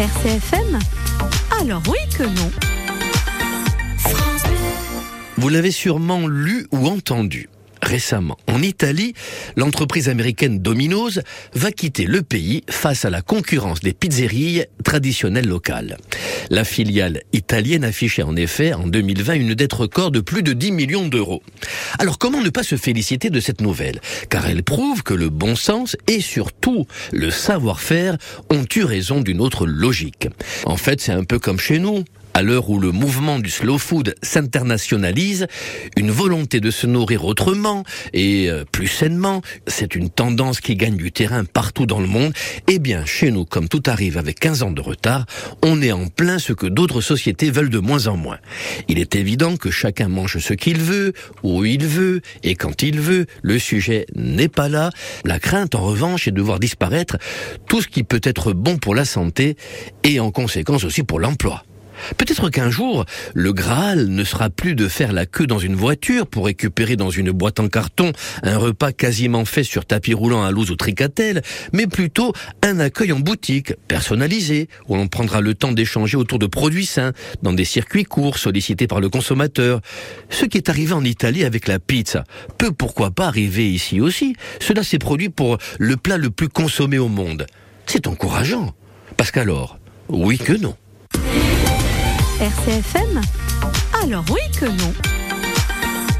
RCFM Alors oui que non. Vous l'avez sûrement lu ou entendu. Récemment, en Italie, l'entreprise américaine Domino's va quitter le pays face à la concurrence des pizzeries traditionnelles locales. La filiale italienne affichait en effet en 2020 une dette record de plus de 10 millions d'euros. Alors comment ne pas se féliciter de cette nouvelle? Car elle prouve que le bon sens et surtout le savoir-faire ont eu raison d'une autre logique. En fait, c'est un peu comme chez nous. À l'heure où le mouvement du slow food s'internationalise, une volonté de se nourrir autrement et euh, plus sainement, c'est une tendance qui gagne du terrain partout dans le monde. Eh bien, chez nous, comme tout arrive avec 15 ans de retard, on est en plein ce que d'autres sociétés veulent de moins en moins. Il est évident que chacun mange ce qu'il veut, où il veut et quand il veut. Le sujet n'est pas là. La crainte, en revanche, est de voir disparaître tout ce qui peut être bon pour la santé et en conséquence aussi pour l'emploi. Peut-être qu'un jour, le Graal ne sera plus de faire la queue dans une voiture pour récupérer dans une boîte en carton un repas quasiment fait sur tapis roulant à louse ou tricatel, mais plutôt un accueil en boutique, personnalisé, où l'on prendra le temps d'échanger autour de produits sains, dans des circuits courts sollicités par le consommateur. Ce qui est arrivé en Italie avec la pizza peut pourquoi pas arriver ici aussi. Cela s'est produit pour le plat le plus consommé au monde. C'est encourageant. Parce qu'alors, oui que non. RCFM Alors oui que non.